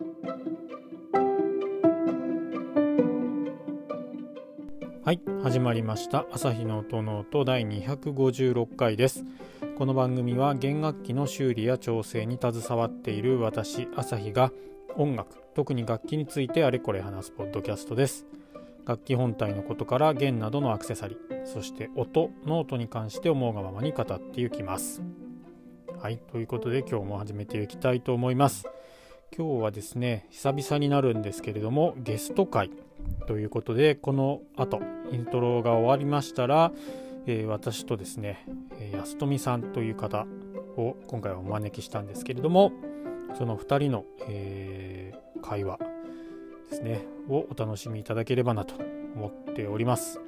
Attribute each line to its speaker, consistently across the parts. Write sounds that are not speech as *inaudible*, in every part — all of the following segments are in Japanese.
Speaker 1: はい始まりました。朝日の音ノート第256回です。この番組は弦楽器の修理や調整に携わっている私朝日が音楽特に楽器についてあれこれ話すポッドキャストです。楽器本体のことから弦などのアクセサリーそして音ノートに関して思うがままに語っていきます。はいということで今日も始めていきたいと思います。今日はですね久々になるんですけれどもゲスト会ということでこの後イントロが終わりましたら、えー、私とですね安富さんという方を今回はお招きしたんですけれどもその2人の、えー、会話ですねをお楽しみいただければなと思っております。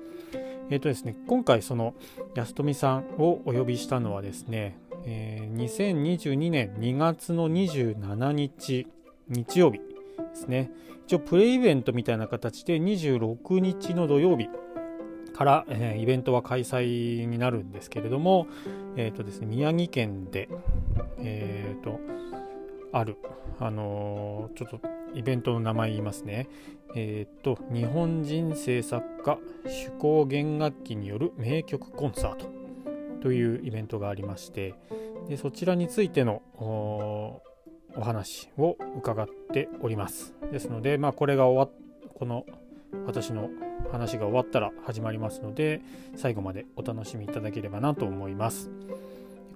Speaker 1: えっ、ー、とですね今回その安富さんをお呼びしたのはですね、えー、2022年2月の27日日曜日ですね一応プレイベントみたいな形で26日の土曜日から、えー、イベントは開催になるんですけれども、えーとですね、宮城県で、えーとある、あのー、ちょっとイベントの名前言いますね。えっ、と、日本人制作家手工弦楽器による名曲コンサートというイベントがありまして、でそちらについてのお話を伺っております。ですので、まあ、これが終わっ、この私の話が終わったら始まりますので、最後までお楽しみいただければなと思います。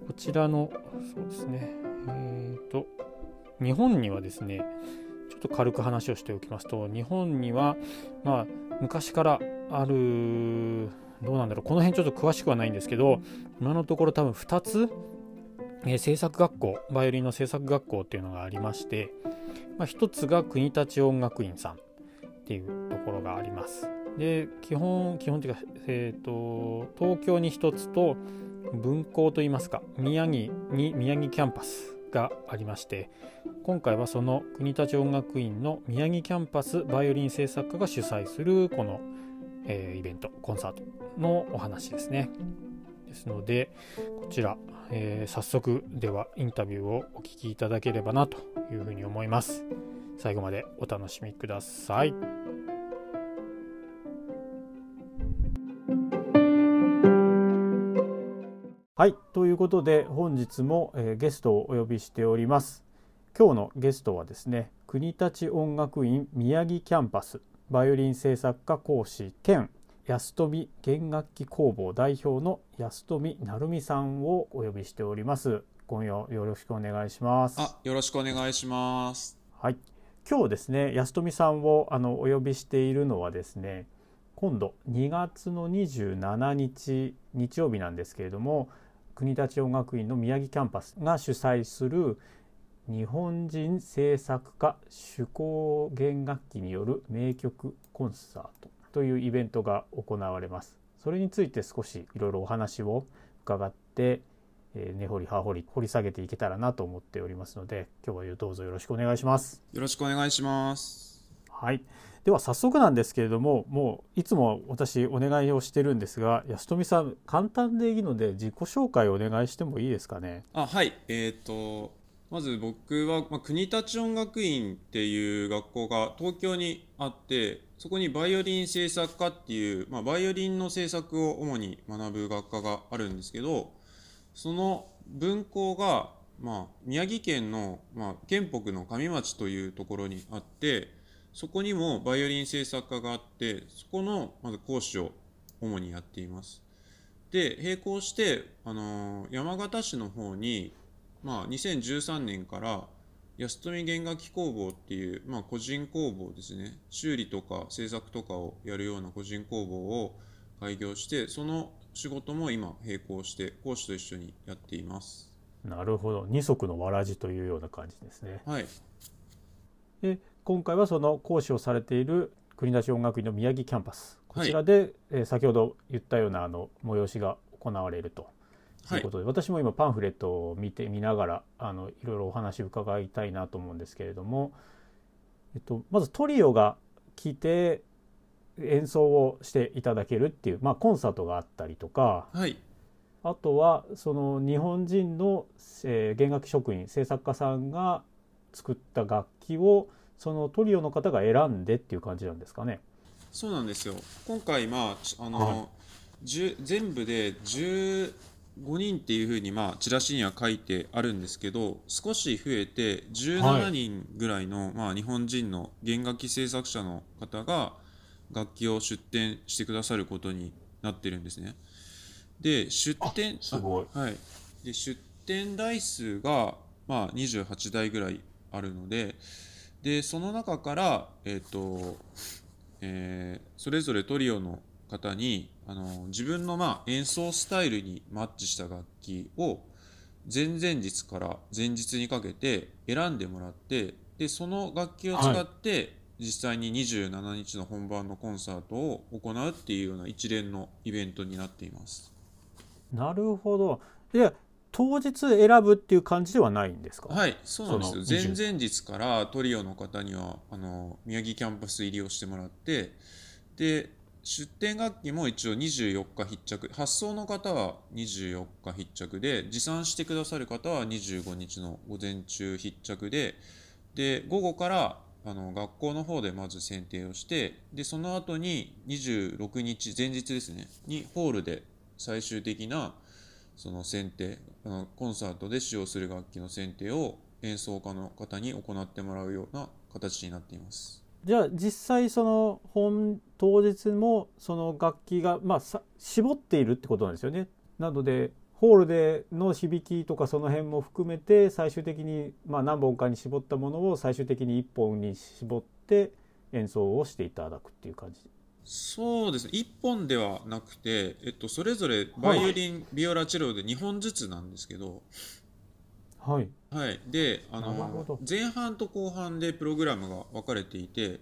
Speaker 1: こちらの、そうですね、えっ、ー、と、日本にはですね、ちょっと軽く話をしておきますと、日本には、まあ、昔からある、どうなんだろう、この辺ちょっと詳しくはないんですけど、今のところ多分2つ、えー、制作学校、バイオリンの制作学校っていうのがありまして、まあ、1つが国立音楽院さんっていうところがあります。で、基本、基本というか、えっ、ー、と、東京に1つと、分校といいますか、宮城に宮城キャンパスがありまして今回はその国立音楽院の宮城キャンパスバイオリン制作家が主催するこの、えー、イベントコンサートのお話ですねですのでこちら、えー、早速ではインタビューをお聞きいただければなというふうに思います最後までお楽しみください。はい、ということで本日も、えー、ゲストをお呼びしております。今日のゲストはですね、国立音楽院宮城キャンパスバイオリン制作家講師兼安富弦楽器工房代表の安富成美さんをお呼びしております。今夜よろしくお願いします。
Speaker 2: あ、よろしくお願いします。
Speaker 1: はい、今日ですね、安富さんをあのお呼びしているのはですね、今度2月の27日日曜日なんですけれども国立音楽院の宮城キャンパスが主催する日本人制作家手工弦楽器による名曲コンサートというイベントが行われます。それについて少しいろいろお話を伺って根掘り葉掘り掘り下げていけたらなと思っておりますので今日はどうぞよろしくお願いします。
Speaker 2: よろしくお願いします。
Speaker 1: はい。では早速なんですけれどももういつも私お願いをしてるんですが安富さん簡単でいいので自己紹介をお願いしてもいいですかね？
Speaker 2: あはいえっ、ー、とまず僕は、まあ、国立音楽院っていう学校が東京にあってそこにバイオリン制作科っていう、まあ、バイオリンの制作を主に学ぶ学科があるんですけどその分校が、まあ、宮城県の、まあ、県北の上町というところにあってそこにもバイオリン制作家があって、そこのまず講師を主にやっています。で、並行して、あの山形市の方に、まあ、2013年から安富弦楽器工房っていう、まあ、個人工房ですね。修理とか製作とかをやるような個人工房を開業してその仕事も今並行して講師と一緒にやっています。
Speaker 1: なるほど。二足のわらじというような感じですね。
Speaker 2: はい。
Speaker 1: で今回はその講師をされている国立音楽院の宮城キャンパス。こちらで、はい、えー、先ほど言ったようなあの催しが行われるということで、はい、私も今パンフレットを見て見ながらあのいろいろお話伺いたいなと思うんですけれども、えっと、まずトリオが来て演奏をしていただけるっていう、まあ、コンサートがあったりとか、
Speaker 2: はい、
Speaker 1: あとはその日本人の、えー、弦楽器職員制作家さんが作った楽器をそのトリオの方が選んでっていう感じなんですかね。
Speaker 2: そうなんですよ。今回まああの、
Speaker 1: はい。
Speaker 2: 10全部で15人っていうふうにまあチラシには書いてあるんですけど少し増えて17人ぐらいの、まあ、日本人の弦楽器制作者の方が楽器を出展してくださることになってるんですね。で出展
Speaker 1: すごい。
Speaker 2: あはい、で出展台数が、まあ、28台ぐらいあるのででその中から、えっとえーそれぞれトリオの方にあの自分の、まあ、演奏スタイルにマッチした楽器を前々日から前日にかけて選んでもらってでその楽器を使って、実際に27日の本番のコンサートを行うっていうような一連のイベントになっています。
Speaker 1: なるほど。で当日選ぶっていう感じではないんですか？
Speaker 2: はい、そうなんですよ。前々日からトリオの方にはあの宮城キャンパス入りをしてもらって、で出展楽器も一応24日必着、発送の方は24日必着で、持参してくださる方は25日の午前中必着で、で午後からあの学校の方でまず選定をして、でその後に26日前日ですねにホールで最終的なその選定あのコンサートで使用する楽器の選定を演奏家の方に行ってもらうような形になっています。
Speaker 1: じゃあ実際その本当日もその楽器がまあさ絞っているってことなんですよね。なのでホールでの響きとかその辺も含めて最終的にまあ何本かに絞ったものを最終的に1本に絞って演奏をしていただくっていう感じ。
Speaker 2: そうですね1本ではなくて、えっと、それぞれバイオリン、ビオラチェロで2本ずつなんですけど、
Speaker 1: はい。
Speaker 2: はい、であの前半と後半でプログラムが分かれていて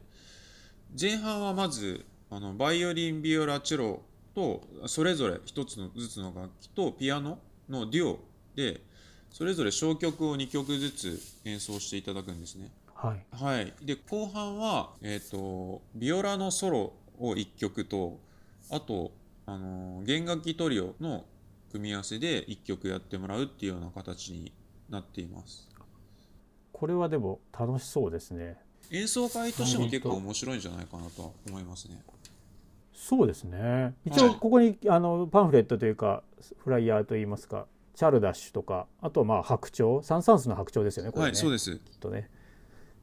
Speaker 2: 前半はまずあのバイオリンビオラチェロとそれぞれ1つのずつの楽器とピアノのデュオでそれぞれ小曲を2曲ずつ演奏していただくんですね。
Speaker 1: はい。
Speaker 2: はい、で後半は、えー、とビオラのソロを1曲とあと、あのー弦楽器トリオの組み合わせで1曲やってもらうっていうような形になっています
Speaker 1: これはでも楽しそうですね。
Speaker 2: 演奏会としても結構面白いんじゃないかなとは思いますね
Speaker 1: そうですね。一応
Speaker 2: はい
Speaker 1: ここに、あのパンフレットというかフライヤーといいますかチャルダッシュとかあとはまあ白鳥サン・サンスの白鳥ですよねこれね。
Speaker 2: はいそうです
Speaker 1: きっとね。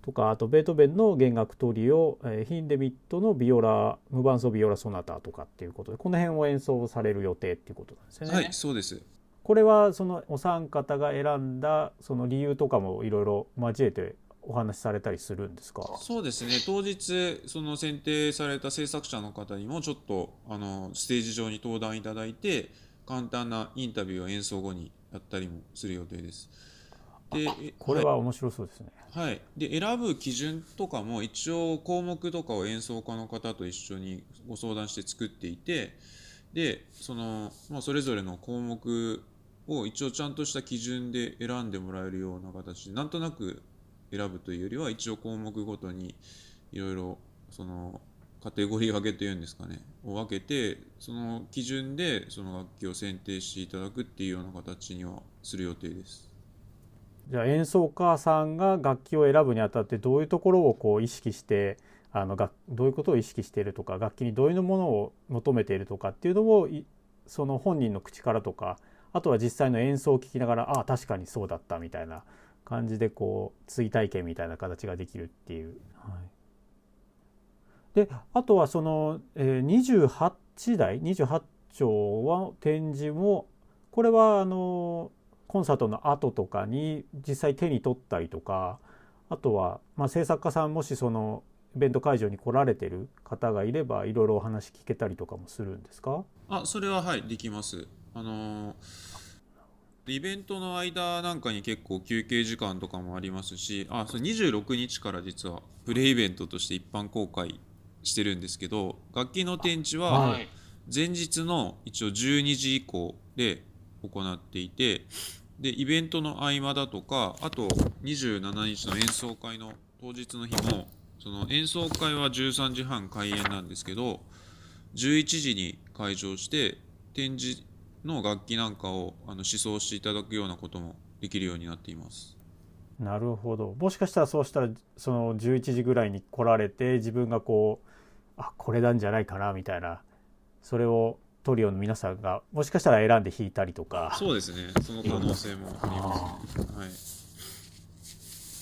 Speaker 1: とかあとベートーベンの弦楽トリオ、えーヒンデミットのビオラ無伴奏ビオラソナタとかっていうことでこの辺を演奏される予定っていうことなんですよね。
Speaker 2: はいそうです
Speaker 1: これはそのお三方が選んだその理由とかもいろいろ交えてお話しされたりするんですか？
Speaker 2: そうですね当日その選定された制作者の方にもちょっとあのステージ上に登壇いただいて簡単なインタビューを演奏後にやったりもする予定ですでえ
Speaker 1: これは面白そうですね。
Speaker 2: はい、で選ぶ基準とかも一応項目とかを演奏家の方と一緒にご相談して作っていてでその、まあ、それぞれの項目を一応ちゃんとした基準で選んでもらえるような形でなんとなく選ぶというよりは一応項目ごとにいろいろそのカテゴリー分けというんですかねを分けてその基準でその楽器を選定していただくっていうような形にはする予定です。
Speaker 1: じゃあ演奏家さんが楽器を選ぶにあたってどういうところをこう意識してあの楽どういうことを意識しているとか楽器にどういうものを求めているとかっていうのをその本人の口からとかあとは実際の演奏を聞きながらああ確かにそうだったみたいな感じでこう追体験みたいな形ができるっていう。はい、であとはその、えー、28台28丁は展示もこれはあのコンサートの後とかに実際手に取ったりとかあとは、まあ、制作家さんもしそのイベント会場に来られてる方がいればいろいろお話聞けたりとかもするんですか？
Speaker 2: あそれははいできます。あのーイベントの間なんかに結構休憩時間とかもありますしあそれ26日から実はプレイベントとして一般公開してるんですけど楽器の展示は
Speaker 1: はい。
Speaker 2: 前日の一応12時以降で行っていてでイベントの合間だとかあと27日の演奏会の当日の日もその演奏会は13時半開演なんですけど11時に開場して展示の楽器なんかをあの試奏していただくようなこともできるようになっています。
Speaker 1: なるほど。もしかしたらそうしたらその11時ぐらいに来られて自分がこうあこれなんじゃないかなみたいなそれをトリオの皆さんがもしかしたら選んで弾いたりとか。
Speaker 2: そうですね。その可能性もありますね。はい。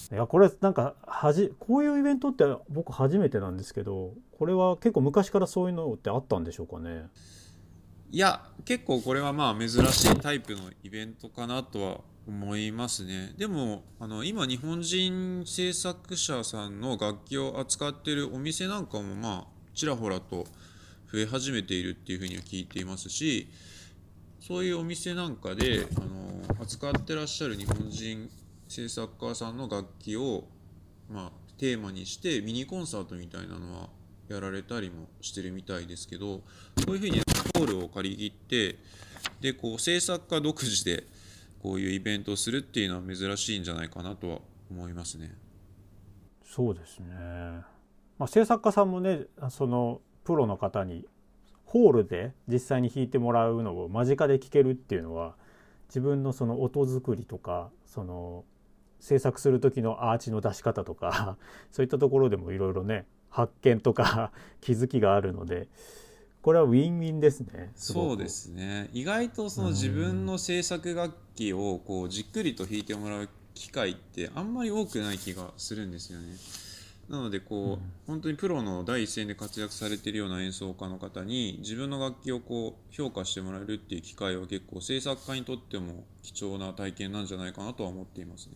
Speaker 1: いやこれなんかはじこういうイベントって僕初めてなんですけどこれは結構昔からそういうのってあったんでしょうかね？
Speaker 2: いや結構これはまあ珍しいタイプのイベントかなとは思いますね。でもあの今日本人制作者さんの楽器を扱っているお店なんかもまあちらほらと増え始めているっていうふうには聞いていますしそういうお店なんかであの扱ってらっしゃる日本人制作家さんの楽器を、まあ、テーマにしてミニコンサートみたいなのはやられたりもしてるみたいですけどこういうふうにホールを借り切ってでこう制作家独自でこういうイベントをするっていうのは珍しいんじゃないかなとは思いますね。
Speaker 1: そうですね、まあ、制作家さんもねそのプロの方にホールで実際に弾いてもらうのを間近で聴けるっていうのは自分のその音作りとかその制作する時のアーチの出し方とか *laughs* そういったところでもいろいろね発見とか *laughs* 気づきがあるのでこれはウィンウィンですね
Speaker 2: そうですね。意外とその自分の制作楽器をこうじっくりと弾いてもらう機会ってあんまり多くない気がするんですよね。なのでこう、うん、本当にプロの第一線で活躍されているような演奏家の方に自分の楽器をこう評価してもらえるっていう機会は結構制作家にとっても貴重な体験なんじゃないかなとは思っていますね。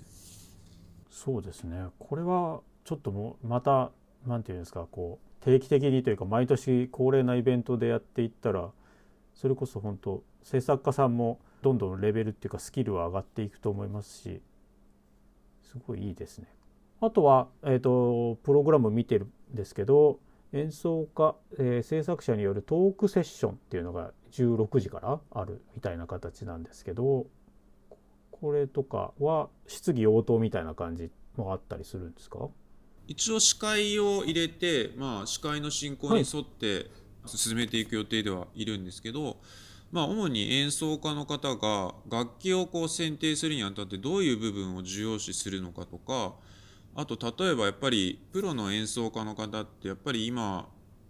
Speaker 1: そうですね。これはちょっともうまた何て言うんですかこう定期的にというか毎年恒例なイベントでやっていったらそれこそ本当制作家さんもどんどんレベルっていうかスキルは上がっていくと思いますしすごいいいですね。あとは、えーと、プログラム見てるんですけど演奏家、えー、制作者によるトークセッションっていうのが16時からあるみたいな形なんですけどこれとかは質疑応答みたいな感じもあったりするんですか？
Speaker 2: 一応司会を入れて、まあ、司会の進行に沿って進めていく予定ではいるんですけど、はい、まあ、主に演奏家の方が楽器をこう選定するにあたってどういう部分を重要視するのかとかあと例えばやっぱりプロの演奏家の方ってやっぱり今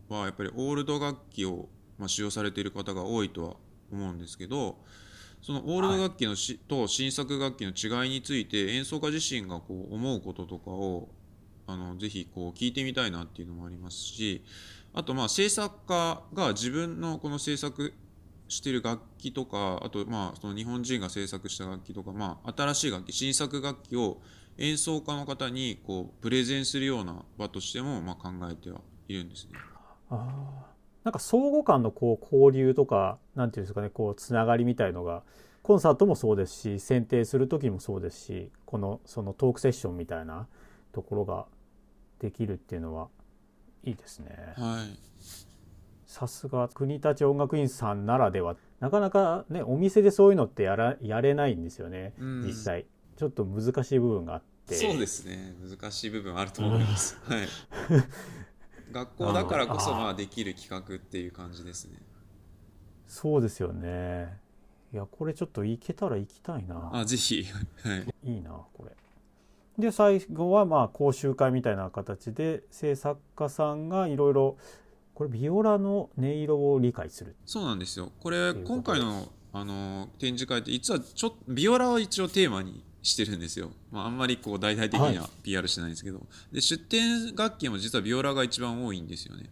Speaker 2: はやっぱりオールド楽器をま使用されている方が多いとは思うんですけどそのオールド楽器のし、はい、と新作楽器の違いについて演奏家自身がこう思うこととかをあのぜひこう聞いてみたいなっていうのもありますしあとまあ制作家が自分のこの制作してる楽器とかあとまあその日本人が制作した楽器とかまあ新しい楽器新作楽器を演奏家の方にこうプレゼンするような場としてもまあ考えてはいるんですね。
Speaker 1: あなんか相互間のこう交流とかなんていうんですかねこうつながりみたいのがコンサートもそうですし選定する時もそうですしこのそのトークセッションみたいなところができるっていうのはいいですね。
Speaker 2: はい、
Speaker 1: さすが国立音楽院さんならでは。なかなかねお店でそういうのってやらやれないんですよね、うん、実際。ちょっと難しい部分があって。
Speaker 2: そうですね。難しい部分あると思います、*laughs* はい、学校だからこそまあできる企画っていう感じですね。
Speaker 1: そうですよね。いやこれちょっと行けたら行きたいな。
Speaker 2: あぜひ、は
Speaker 1: い、いいなこれで最後はまあ講習会みたいな形で制作家さんがいろいろこれビオラの音色を理解する。
Speaker 2: そうなんですよ。これ今回のあの展示会って実はちょビオラを一応テーマにしてるんですよ、まあ、あんまりこう大々的には PR してないんですけど、はい、で出展楽器も実はビオラが一番多いんですよね。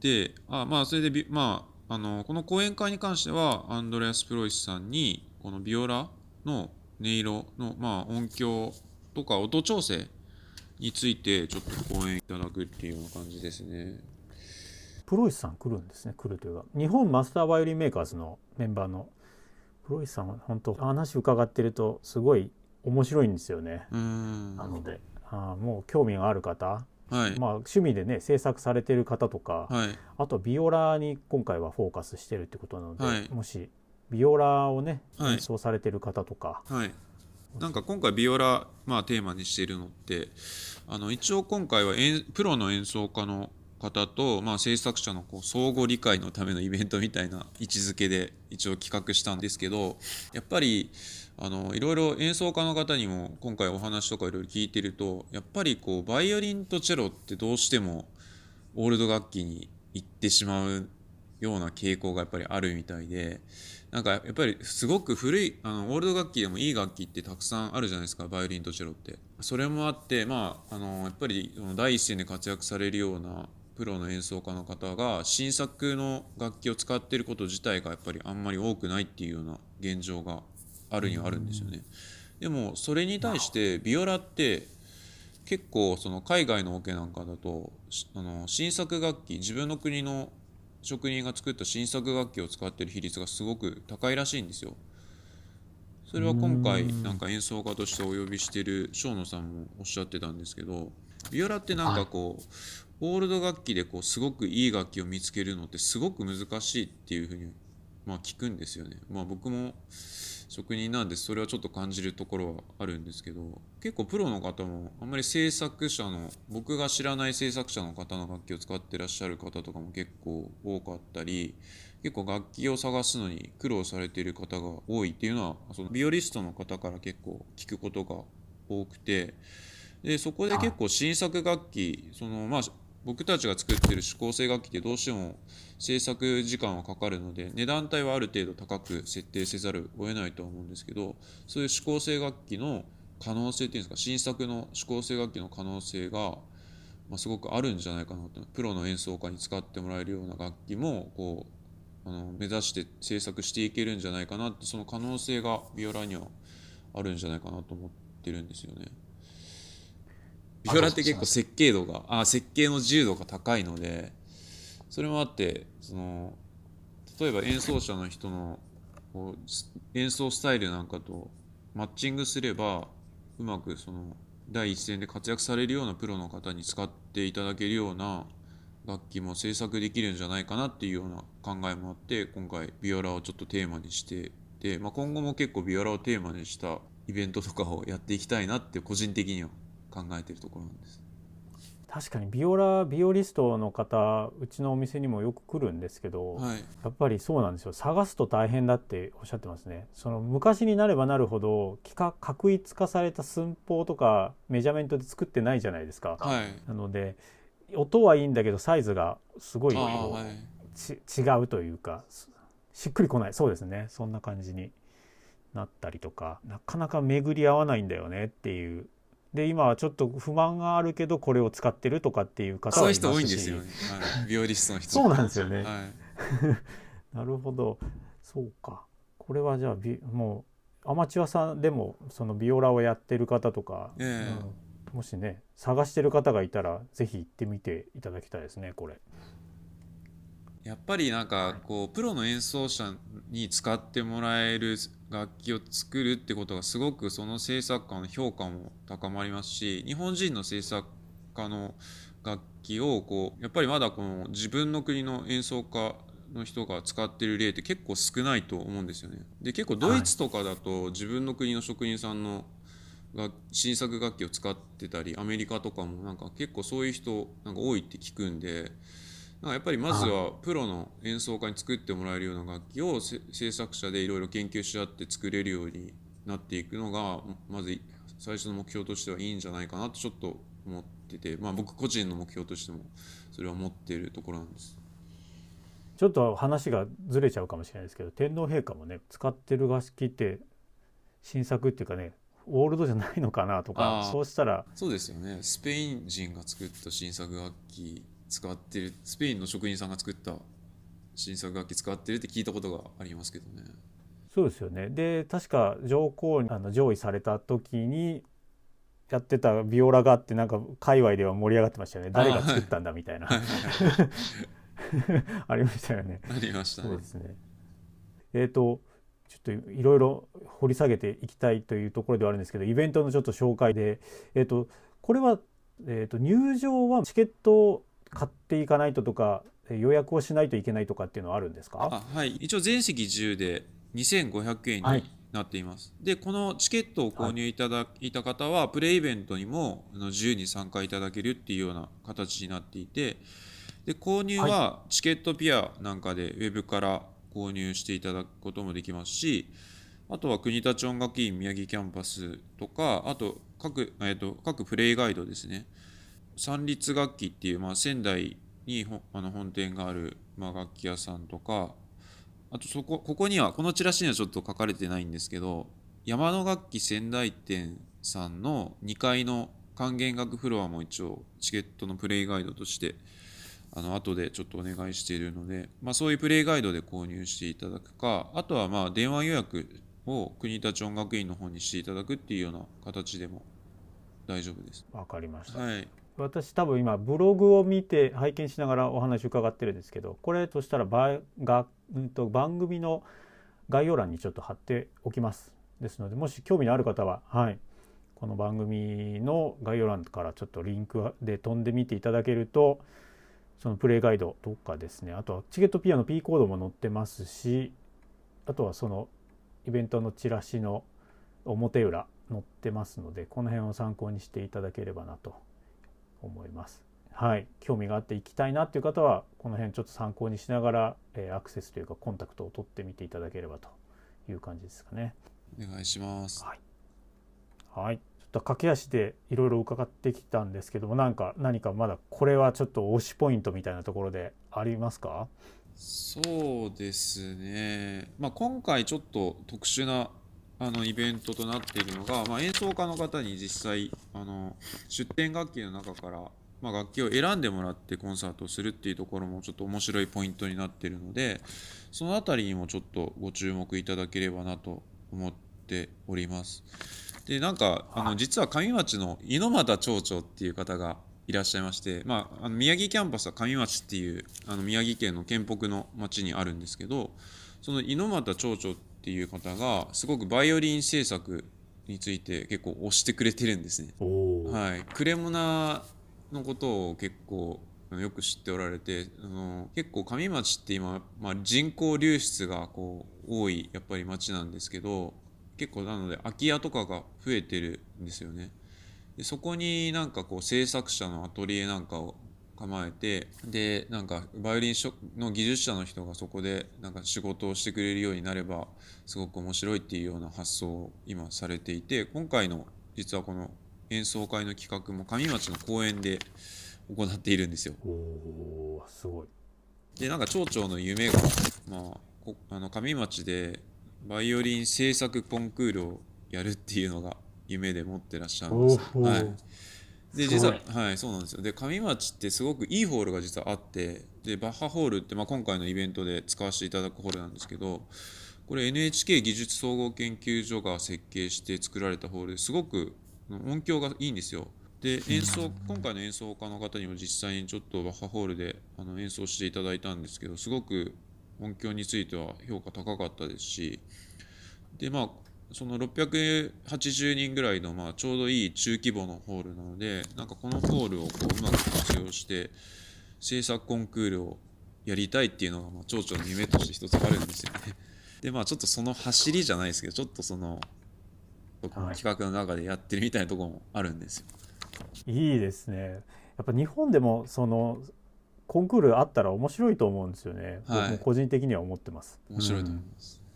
Speaker 2: であまあそれでまああのこの講演会に関してはアンドレアス・プロイスさんにこのビオラの音色の、まあ、音響とか音調整についてちょっと講演いただくっていうような感じですね。
Speaker 1: プロイスさん来るんですね来るというか。日本マスターバイオリンメーカーズのメンバーの。プロイスさんは本当話伺ってるとすごい面白いんですよね。なのであもう興味がある方、
Speaker 2: はい、
Speaker 1: まあ、趣味でね制作されてる方とか、
Speaker 2: はい、
Speaker 1: あとビオラに今回はフォーカスしてるってことなので、はい、もしビオラをね演奏されてる方とか、
Speaker 2: はい。なんか今回ビオラ、まあ、テーマにしているのってあの一応今回はプロの演奏家の方と、まあ、制作者のこう相互理解のためのイベントみたいな位置づけで一応企画したんですけどやっぱりあのいろいろ演奏家の方にも今回お話とかいろいろ聞いてるとやっぱりこうバイオリンとチェロってどうしてもオールド楽器に行ってしまうような傾向がやっぱりあるみたいでなんかやっぱりすごく古いあのオールド楽器でもいい楽器ってたくさんあるじゃないですかバイオリンとチェロってそれもあってまああのやっぱり第一線で活躍されるようなプロの演奏家の方が新作の楽器を使ってること自体がやっぱりあんまり多くないっていうような現状があるにはあるんですよね。でもそれに対してビオラって結構その海外のオケなんかだとあの新作楽器自分の国の職人が作った新作楽器を使ってる比率がすごく高いらしいんですよ。それは今回なんか演奏家としてお呼びしてる生野さんもおっしゃってたんですけどビオラってなんかこうオールド楽器でこうすごくいい楽器を見つけるのってすごく難しいっていうふうにまあ聞くんですよね。まあ僕も職人なんでそれはちょっと感じるところはあるんですけど結構プロの方もあんまり制作者の僕が知らない制作者の方の楽器を使ってらっしゃる方とかも結構多かったり結構楽器を探すのに苦労されている方が多いっていうのはそのビオリストの方から結構聞くことが多くてでそこで結構新作楽器そのまあ僕たちが作ってる指向性楽器ってどうしても制作時間はかかるので値段帯はある程度高く設定せざるを得ないとは思うんですけどそういう指向性楽器の可能性っていうんですか新作の指向性楽器の可能性が、まあ、すごくあるんじゃないかなとプロの演奏家に使ってもらえるような楽器もこうあの目指して制作していけるんじゃないかなってその可能性がビオラにはあるんじゃないかなと思ってるんですよね。ビオラって結構設計度があ設計の自由度が高いのでそれもあってその例えば演奏者の人の演奏スタイルなんかとマッチングすればうまくその第一線で活躍されるようなプロの方に使っていただけるような楽器も制作できるんじゃないかなっていうような考えもあって今回ビオラをちょっとテーマにしてで、まあ、今後も結構ビオラをテーマにしたイベントとかをやっていきたいなって個人的には考えてるところなんです。
Speaker 1: 確かにビオラビオリストの方うちのお店にもよく来るんですけど、
Speaker 2: はい、
Speaker 1: やっぱりそうなんですよ。探すと大変だっておっしゃってますね。その昔になればなるほど確一化された寸法とかメジャーメントで作ってないじゃないですか、
Speaker 2: はい、
Speaker 1: なので音はいいんだけどサイズがすごい、はい、違うというかしっくりこない。そうですね。そんな感じになったりとかなかなか巡り合わないんだよねっていうで今はちょっと不満があるけどこれを使ってるとかっていう方
Speaker 2: はいますし。そういう人多いんですよね、はい、ビオリストの人。
Speaker 1: そうなんですよね、
Speaker 2: はい、*laughs*
Speaker 1: なるほど。そうか。これはじゃあビもうアマチュアさんでもそのビオラをやってる方とか、
Speaker 2: えー
Speaker 1: うん、もしね探してる方がいたらぜひ行ってみていただきたいですねこれ。
Speaker 2: やっぱりなんかこうプロの演奏者に使ってもらえる楽器を作るってことがすごくその制作家の評価も高まりますし日本人の制作家の楽器をこうやっぱりまだこの自分の国の演奏家の人が使ってる例って結構少ないと思うんですよね。で結構ドイツとかだと自分の国の職人さんの新作楽器を使ってたりアメリカとかもなんか結構そういう人なんか多いって聞くんで。やっぱりまずはプロの演奏家に作ってもらえるような楽器を制作者でいろいろ研究し合って作れるようになっていくのがまず最初の目標としてはいいんじゃないかなとちょっと思ってて、まあ、僕個人の目標としてもそれは思っているところなんです。
Speaker 1: ちょっと話がずれちゃうかもしれないですけど天皇陛下もね使ってる楽器って新作っていうかねオールドじゃないのかなとかそうしたら。
Speaker 2: そうですよね。スペイン人が作った新作楽器使ってるスペインの職人さんが作った新作楽器使ってるって聞いたことがありますけどね。
Speaker 1: そうですよねで確か上皇にあの上位された時にやってたビオラがあってなんか界隈では盛り上がってましたよね誰が作ったんだみたいな *laughs* ありましたよね。
Speaker 2: ありました、
Speaker 1: ね、そうですね。えっ、ー、とちょっといろいろ掘り下げていきたいというところではあるんですけどイベントのちょっと紹介で、えっ、ー、とこれは、えーと入場はチケット買っていかないととか予約をしないといけないとかっていうのはあるんですか？
Speaker 2: はい。一応全席自由で2500円になっています、はい、でこのチケットを購入いただいた方はプレイベントにも自由に参加いただけるっていうような形になっていてで購入はチケットピアなんかでウェブから購入していただくこともできますしあとは国立音楽院宮城キャンパスとかあと各,、えー、と各プレイガイドですね三立楽器っていう、まあ、仙台にあの本店がある、まあ、楽器屋さんとかあとそこここにはこのチラシにはちょっと書かれてないんですけど山の楽器仙台店さんの2階の管弦楽フロアも一応チケットのプレイガイドとしてあの後でちょっとお願いしているので、まあ、そういうプレイガイドで購入していただくかあとはまあ電話予約を国立音楽院の方にしていただくっていうような形でも大丈夫です。
Speaker 1: わかりました、
Speaker 2: はい、
Speaker 1: 私多分今ブログを見て拝見しながらお話伺ってるんですけどこれとしたらばが、うんと、番組の概要欄にちょっと貼っておきます。ですのでもし興味のある方は、はい、この番組の概要欄からちょっとリンクで飛んでみていただけるとそのプレイガイドとかですね。あとはチケットピアの P コードも載ってますしあとはそのイベントのチラシの表裏載ってますのでこの辺を参考にしていただければなと思います。はい、興味があって行きたいなっていう方はこの辺ちょっと参考にしながら、えー、アクセスというかコンタクトを取ってみていただければという感じですかね。
Speaker 2: お願いします。
Speaker 1: はい、はい、ちょっと駆け足でいろいろ伺ってきたんですけどもなんか何かまだこれはちょっと推しポイントみたいなところでありますか？
Speaker 2: そうですね、まあ、今回ちょっと特殊なあのイベントとなっているのが、まあ、演奏家の方に実際あの出展楽器の中から、まあ、楽器を選んでもらってコンサートをするっていうところもちょっと面白いポイントになっているのでその辺りにもちょっとご注目いただければなと思っております。でなんかあの実は上町の猪俣町長っていう方がいらっしゃいまして、まあ、あの宮城キャンパスは上町っていうあの宮城県の県北の町にあるんですけどその猪俣町長っていう方がすごくバイオリン制作について結構推してくれてるんですね。はい、クレモナのことを結構よく知っておられてあの結構上町って今、まあ、人口流出がこう多いやっぱり町なんですけど結構なので空き家とかが増えてるんですよね。でそこになんかこう制作者のアトリエなんかを構えてでなんかバイオリンの技術者の人がそこでなんか仕事をしてくれるようになればすごく面白いっていうような発想を今されていて今回の実はこの演奏会の企画も上町の公園で行っているんですよ。
Speaker 1: おすごい
Speaker 2: でなんか町長の夢が、まあ、あの上町でバイオリン制作コンクールをやるっていうのが夢で持ってらっしゃるんです。はいで実ははいそうなんですよ。で上町ってすごくいいホールが実はあってでバッハホールって、まあ、今回のイベントで使わせていただくホールなんですけどこれ NHK 技術総合研究所が設計して作られたホールですごく音響がいいんですよ。で演奏今回の演奏家の方にも実際にちょっとバッハホールであの演奏していただいたんですけどすごく音響については評価高かったですしでまあその680人ぐらいのまあちょうどいい中規模のホールなのでなんかこのホールをこううまく活用して制作コンクールをやりたいっていうのがまあ町長の夢として一つあるんですよね。*laughs* でまあちょっとその走りじゃないですけどちょっとその企画の中でやってるみたいなところもあるんですよ。
Speaker 1: いいですね。やっぱ日本でもそのコンクールあったら面白いと思うんですよね。はい、僕も個人的には思ってます。
Speaker 2: 面白いと思います。
Speaker 1: うん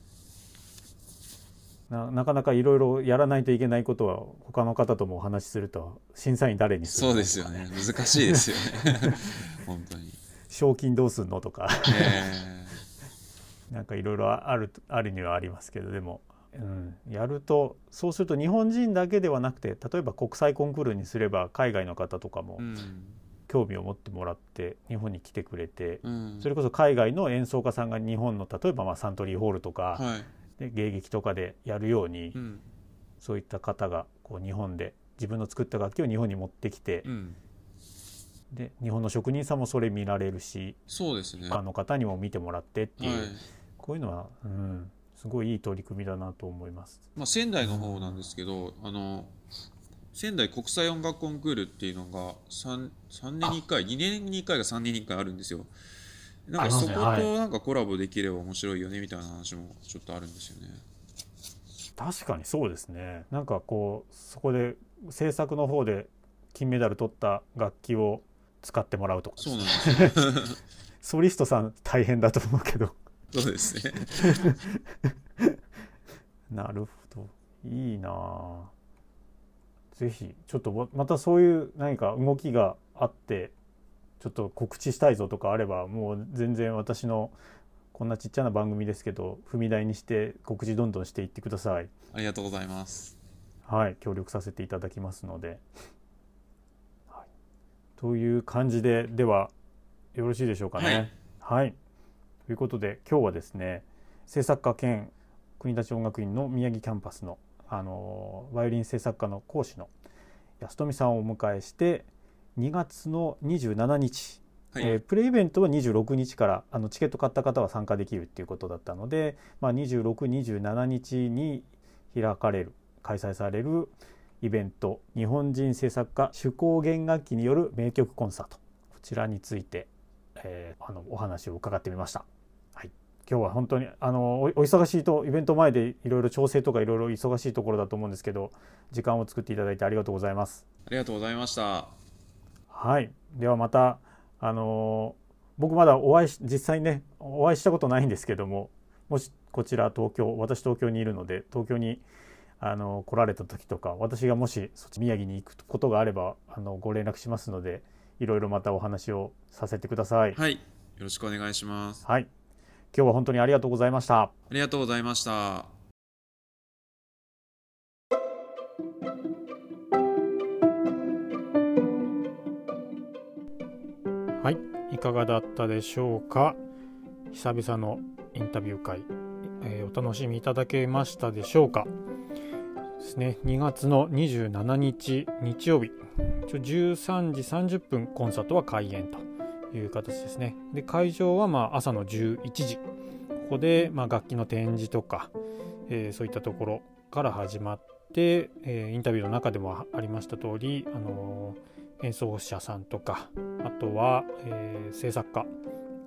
Speaker 1: ななかなかいろいろやらないといけないことは他の方ともお話しすると審査員誰にす
Speaker 2: るの？そうですよね。難しいですよね。*laughs* 本当に。
Speaker 1: 賞金どうすんのとか、えー、なんかいろいろあるあるにはありますけどでも、うん、やるとそうすると日本人だけではなくて例えば国際コンクールにすれば海外の方とかも、興味を持ってもらって日本に来てくれて、うん、それこそ海外の演奏家さんが日本の例えばまあサントリーホールとか、はいで芸劇とかでやるように、うん、そういった方がこう日本で自分の作った楽器を日本に持ってきて、うん、で日本の職人さんもそれ見られるし
Speaker 2: そうですね
Speaker 1: 他の方にも見てもらってっていう、はい、こういうのは、うん、すごいいい取り組みだなと思います。
Speaker 2: まあ、仙台の方なんですけど、あの仙台国際音楽コンクールっていうのが 3, 3年に1回2年に1回が3年に1回あるんですよ。なんかそことなんかコラボできれば面白いよねみたいな話もちょっとあるんですよね。
Speaker 1: 確かにそうですね。なんかこうそこで制作の方で金メダル取った楽器を使ってもらうとか
Speaker 2: そうなんですよ。
Speaker 1: ソリストさん大変だと思うけど。
Speaker 2: そうですね。*laughs*
Speaker 1: なるほど。いいなあぜひちょっとまたそういう何か動きがあってちょっと告知したいぞとかあればもう全然私のこんなちっちゃな番組ですけど踏み台にして告知どんどんしていってください。
Speaker 2: ありがとうございます。
Speaker 1: はい協力させていただきますので、はい、という感じでではよろしいでしょうかね。はい、はい、ということで今日はですね制作家兼国立音楽院の宮城キャンパスのあのバイオリン制作家の講師の安富さんをお迎えして2月の27日、はい、えー、プレイベントは26日からあのチケット買った方は参加できるっていうことだったので、まあ、2627日に開かれる開催されるイベント。日本人制作家手工弦楽器による名曲コンサート。こちらについて、えー、あのお話を伺ってみました。はい。今日は本当にあのお忙しいとイベント前でいろいろ調整とかいろいろ忙しいところだと思うんですけど時間を作っていただいてありがとうございます。
Speaker 2: ありがとうございました
Speaker 1: はい。ではまたあの僕まだお会い実際にねお会いしたことないんですけどももしこちら東京私東京にいるので東京にあの来られた時とか私がもしそっち宮城に行くことがあればあのご連絡しますのでいろいろまたお話をさせてください。
Speaker 2: はい。よろしくお願いします。
Speaker 1: はい。今日は本当にありがとうございました。あ
Speaker 2: りがとうございました
Speaker 1: かがだったでしょうか？久々のインタビュー会、えー、お楽しみいただけましたでしょうか？ですね。2月の27日日曜日。13時30分コンサートは開演という形ですね。で会場はまあ朝の11時。ここでまあ楽器の展示とか、えー、そういったところから始まって、えー、インタビューの中でもありました通り、あのー演奏者さんとかあとは、えー、制作家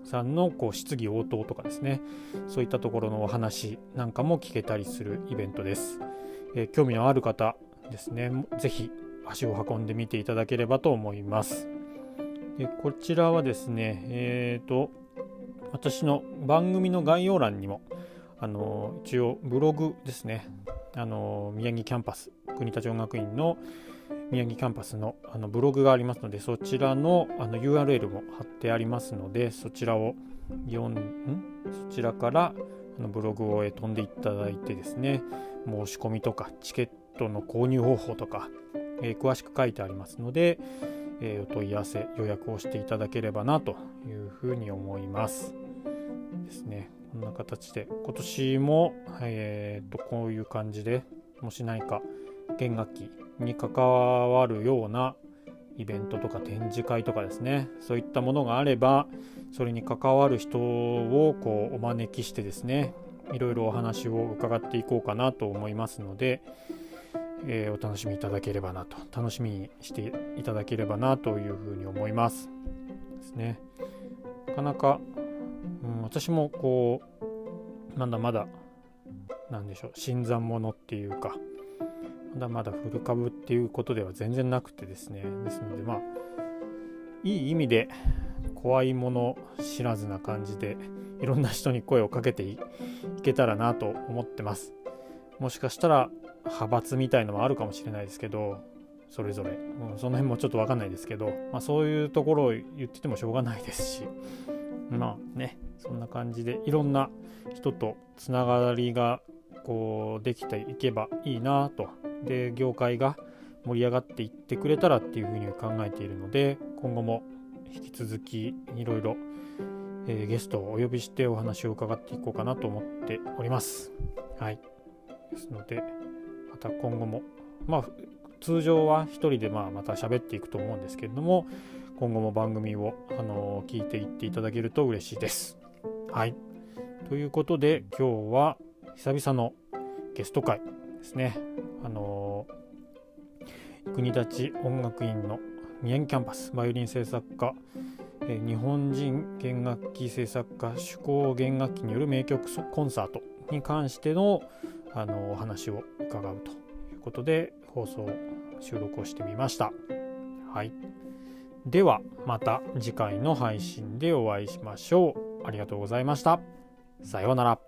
Speaker 1: さんのこう質疑応答とかですね。そういったところのお話なんかも聞けたりするイベントです、えー、興味のある方ですね。是非足を運んでみていただければと思います。でこちらはですねえっ、ー、と私の番組の概要欄にもあの一応ブログですね。あの宮城キャンパス国立音楽院の宮城キャンパスのあのブログがありますのでそちらのあの URL も貼ってありますのでそちらを読んそちらからあのブログを飛んでいただいてですね申し込みとかチケットの購入方法とか、えー、詳しく書いてありますので、えー、お問い合わせ予約をしていただければなというふうに思います。ですね。こんな形で今年も、えーとこういう感じでもし何か弦楽器に関わるようなイベントとか展示会とかですね。そういったものがあればそれに関わる人をこうお招きしてですねいろいろお話を伺っていこうかなと思いますので、えー、お楽しみいただければなと楽しみにしていただければなというふうに思いますですね。なかなか、うん、私もこうまだまだなんでしょう新参者っていうかまだまだフル株っていうことでは全然なくてですね。ですのでまあいい意味で怖いもの知らずな感じでいろんな人に声をかけていけたらなと思ってます。もしかしたら派閥みたいのもあるかもしれないですけどそれぞれ、うん、その辺もちょっと分かんないですけど、まあ、そういうところを言っててもしょうがないですし。まあねそんな感じでいろんな人とつながりがこうできていけばいいなとで業界が盛り上がっていってくれたらっていうふうに考えているので今後も引き続きいろいろゲストをお呼びしてお話を伺っていこうかなと思っております。はい。ですので、また今後も、まあ、通常は1人でまあまた喋っていくと思うんですけれども、今後も番組を、あの聞いていっていただけると嬉しいです。はい。ということで、今日は久々のゲスト会ですね。あの国立音楽院の宮城キャンパスバイオリン制作家、え日本人弦楽器制作家手工弦楽器による名曲コンサートに関してのあのお話を伺うということで放送収録をしてみました。はい。ではまた次回の配信でお会いしましょうありがとうございましたさようなら